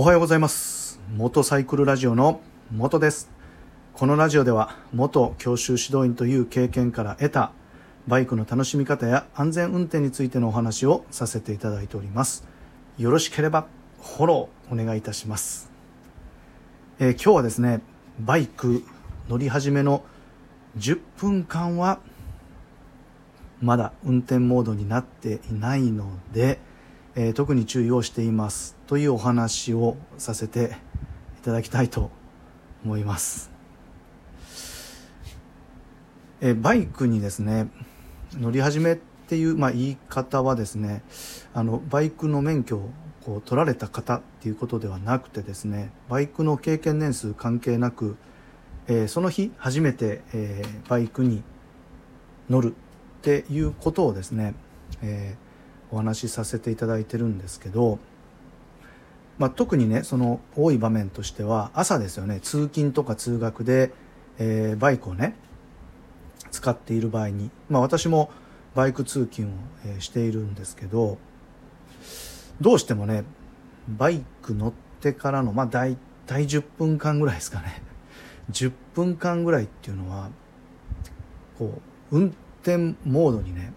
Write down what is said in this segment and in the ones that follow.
おはようございます。元サイクルラジオの元です。このラジオでは元教習指導員という経験から得たバイクの楽しみ方や安全運転についてのお話をさせていただいております。よろしければフォローお願いいたします、えー、今日はですねバイク乗り始めの10分間はまだ運転モードになっていないので、えー、特に注意をしていますというお話をさせていただきたいと思います、えー、バイクにですね乗り始めっていう、まあ、言い方はですねあのバイクの免許をこう取られた方っていうことではなくてですねバイクの経験年数関係なく、えー、その日初めて、え、バイクに乗るっていうことをですね、えー、お話しさせていただいてるんですけど、まあ、特にねその多い場面としては朝ですよね。通勤とか通学で、えー、バイクをね使っている場合に、まあ、私もバイク通勤を、え、しているんですけどどうしてもねバイク乗ってからのまあ大体10分間ぐらいですかね。10分間ぐらいっていうのはこう運転モードにね、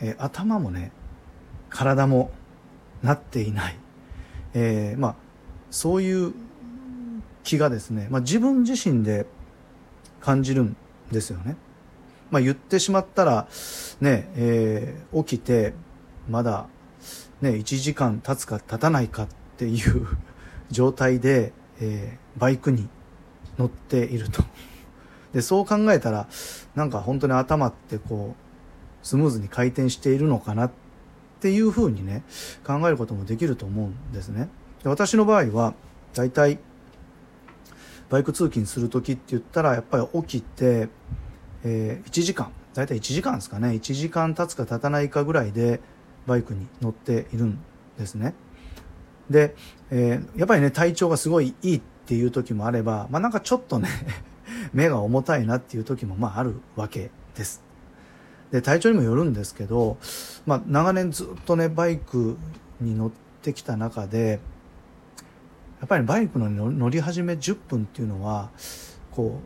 えー、頭もね体もなっていない、えー、まあそういう気がですね、まあ、自分自身で感じるんですよね。まあ、言ってしまったらね、えー、起きてまだね1時間経つか経たないかっていう 状態で、えー、バイクに乗っていると。でそう考えたらなんか本当に頭ってこうスムーズに回転しているのかなってっていうふうにね考えることもできると思うんですね。で私の場合は大体バイク通勤する時って言ったらやっぱり起きて、えー、1時間大体1時間ですかね。1時間経つか経たないかぐらいでバイクに乗っているんですね。で、えー、やっぱりね体調がすごいいいっていう時もあればまあなんかちょっとね 目が重たいなっていう時もまああるわけです。で体調にもよるんですけど、まあ、長年ずっとねバイクに乗ってきた中でやっぱりバイクの乗り始め10分っていうのはこ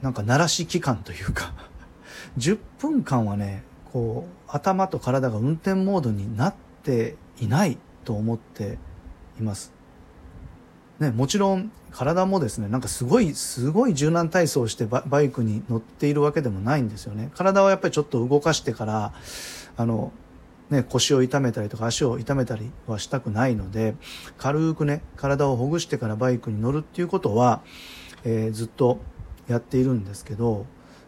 うなんか鳴らし期間というか 10分間はねこう頭と体が運転モードになっていないと思っています。ね、もちろん体もですねなんかすごいすごい柔軟体操をしてバイクに乗っているわけでもないんですよね。体はやっぱりちょっと動かしてからあの、ね、腰を痛めたりとか足を痛めたりはしたくないので軽くね体をほぐしてからバイクに乗るっていうことは、えー、ずっとやっているんですけど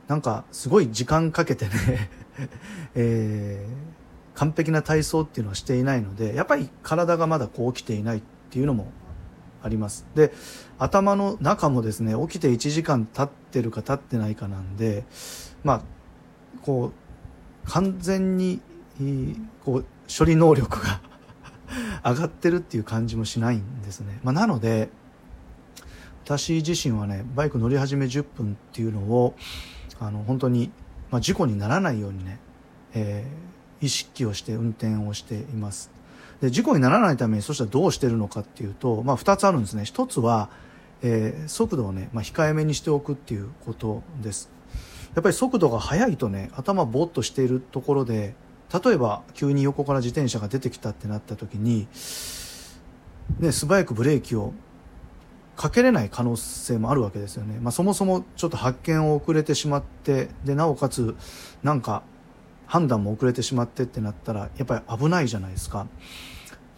なんかすごい時間かけてね えー、完璧な体操っていうのはしていないのでやっぱり体がまだこう起きていないっていうのもあります。で頭の中もですね起きて1時間経ってるか経ってないかなんでまあこう完全にこう処理能力が 上がってるっていう感じもしないんですね、まあ、なので私自身はねバイク乗り始め10分っていうのをあの本当に、まあ、事故にならないようにね、えー、意識をして運転をしています。で事故にならないためにそしたらどうしてるのかっていうと、まあ、2つあるんですね。1つは、えー、速度をね、まあ、控えめにしておくっていうことです。やっぱり速度が速いとね頭ぼっとしているところで例えば急に横から自転車が出てきたってなった時に、ね、素早くブレーキをかけれない可能性もあるわけですよね、まあ、そもそもちょっと発見を遅れてしまってでなおかつなんか判断も遅れてしまってってなったらやっぱり危ないじゃないですか。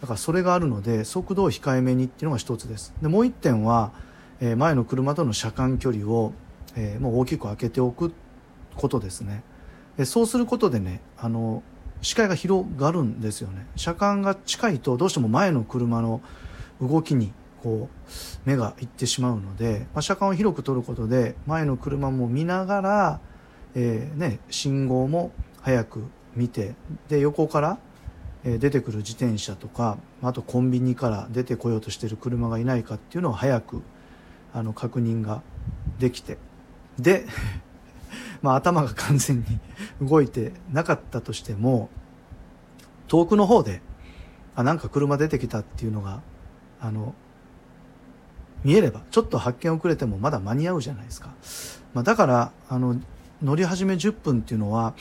だからそれがあるので速度を控えめにっていうのが一つです。でもう一点は、えー、前の車との車間距離を、えー、もう大きく空けておくことですね。でそうすることでねあの視界が広がるんですよね。車間が近いとどうしても前の車の動きにこう目がいってしまうので、まあ、車間を広く取ることで前の車も見ながら、えーね、信号も早く見てで横から出てくる自転車とかあとコンビニから出てこようとしてる車がいないかっていうのを早くあの確認ができて。で、まあ、頭が完全に 動いてなかったとしても遠くの方であなんか車出てきたっていうのがあの見えればちょっと発見遅れてもまだ間に合うじゃないですか、まあ、だからあの乗り始め10分っていうのは、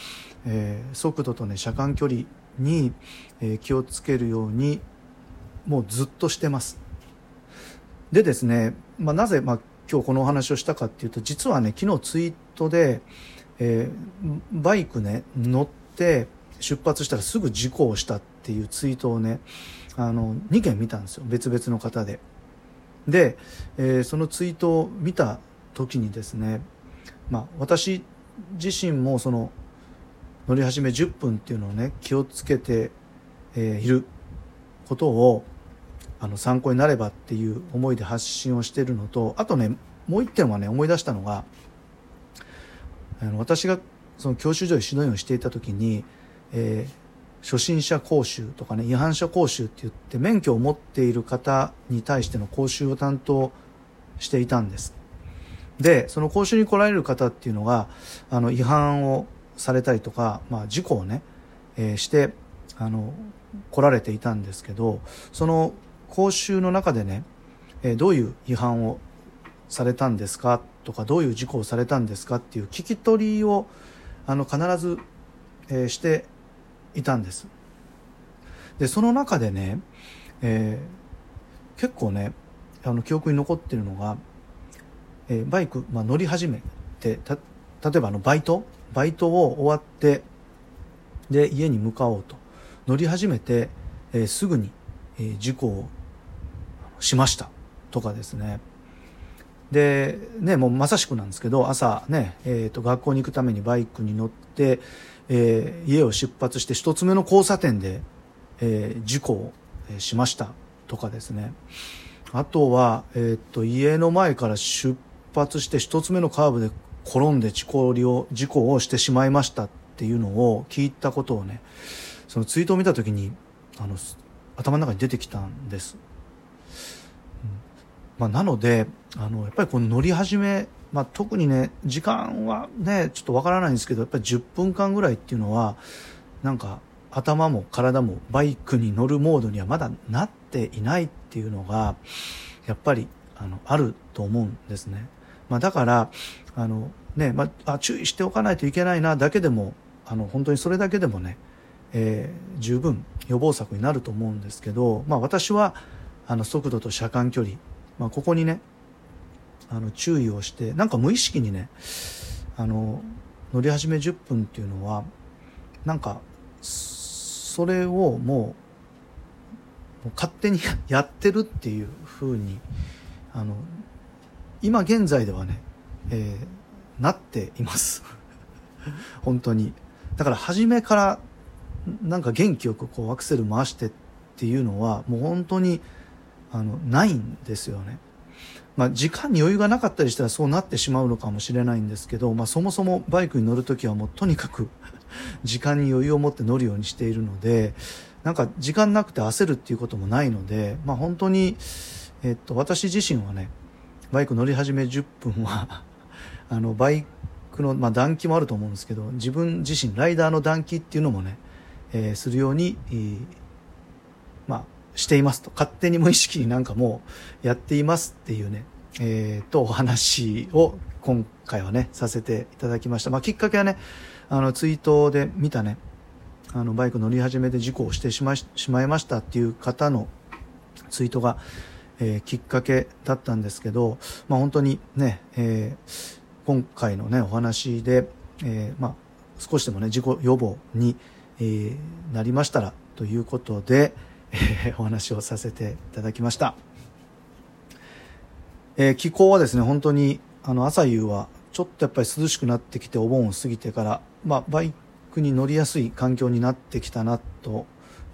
えー、速度とね車間距離に、えー、気をつけるようにもうずっとしてますでですね、まあ、なぜ、まあ、今日このお話をしたかっていうと実はね昨日ツイートで、えー、バイクね乗って出発したらすぐ事故をしたっていうツイートをねあの2件見たんですよ別々の方で。で、えー、そのツイートを見た時にですね、まあ、私自身もその乗り始め10分っていうのをね気をつけて、えー、いることをあの参考になればっていう思いで発信をしているのとあとねもう一点はね思い出したのがあの私がその教習所で指導員をしていた時に、えー初心者講習とかね違反者講習って言って免許を持っている方に対しての講習を担当していたんです。でその講習に来られる方っていうのがあの違反をされたりとか、まあ、事故をね、えー、してあの来られていたんですけどその講習の中でね、えー、どういう違反をされたんですかとかどういう事故をされたんですかっていう聞き取りをあの必ず、えー、していたんです。でその中でね、えー、結構ねあの記憶に残ってるのが、えー、バイク、まあ、乗り始めてた例えばあのバイト？バイトを終わってで家に向かおうと。乗り始めて、えー、すぐに、えー、事故をしました。とかですね。でねもうまさしくなんですけど朝ね、えーと学校に行くためにバイクに乗ってえー、家を出発して一つ目の交差点で、えー、事故をしました。とかですね。あとは、えー、と家の前から出発して一つ目のカーブで転んで事故を事故をしてしまいましたっていうのを聞いたことをねそのツイートを見た時にあの頭の中に出てきたんです。まあ、なのであのやっぱりこの乗り始めまあ、特にね時間はねちょっとわからないんですけどやっぱり10分間ぐらいっていうのはなんか頭も体もバイクに乗るモードにはまだなっていないっていうのがやっぱりあのあると思うんですね。まあ、だからあのね、まあ、注意しておかないといけないなだけでもあの本当にそれだけでもね、えー、十分予防策になると思うんですけど、まあ、私はあの速度と車間距離、まあ、ここにねあの注意をしてなんか無意識にねあの乗り始め10分っていうのはなんかそれをもうもう勝手にやってるっていうふうにあの今現在ではね、えー、なっています。本当に。だから初めからなんか元気よくこうアクセル回してっていうのはもう本当にあのないんですよね。まあ、時間に余裕がなかったりしたらそうなってしまうのかもしれないんですけど、まあ、そもそもバイクに乗る時はもうとにかく 時間に余裕を持って乗るようにしているのでなんか時間なくて焦るっていうこともないので、まあ、本当に、えっと、私自身はねバイク乗り始め10分は あのバイクの、まあ、暖気もあると思うんですけど自分自身ライダーの暖気っていうのもね、えー、するように、えー、まあしていますと。勝手に無意識になんかもうやっていますっていうね、えー、とお話を今回はねさせていただきました、まあ、きっかけはねあのツイートで見たねあのバイク乗り始めで事故をしてしましまいましたっていう方のツイートが、えー、きっかけだったんですけど、まあ、本当にね、えー、今回のねお話で、えー、まあ、少しでもね事故予防に、え、なりましたらということで、え、お話をさせていただきました。え、気候はですね、本当に、あの、朝夕は、ちょっとやっぱり涼しくなってきて、お盆を過ぎてから、まあ、バイクに乗りやすい環境になってきたな、と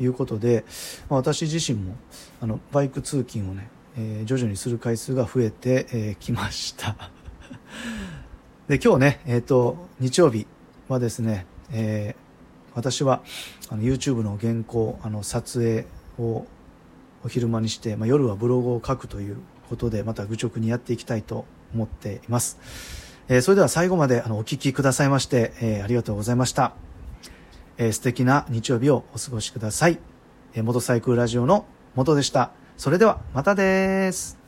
いうことで、まあ、私自身も、あの、バイク通勤をね、えー、徐々にする回数が増えてき、えー、ました。で、今日ね、え、ー、と、日曜日はですね、えー、私はあの YouTube の原稿、あの、撮影、をお昼間にして、まあ、夜はブログを書くということでまた愚直にやっていきたいと思っています、えー、それでは最後まであのお聞きくださいまして、えー、ありがとうございました、えー、素敵な日曜日をお過ごしください、えー、モトサイクルラジオの元でした。それではまたです。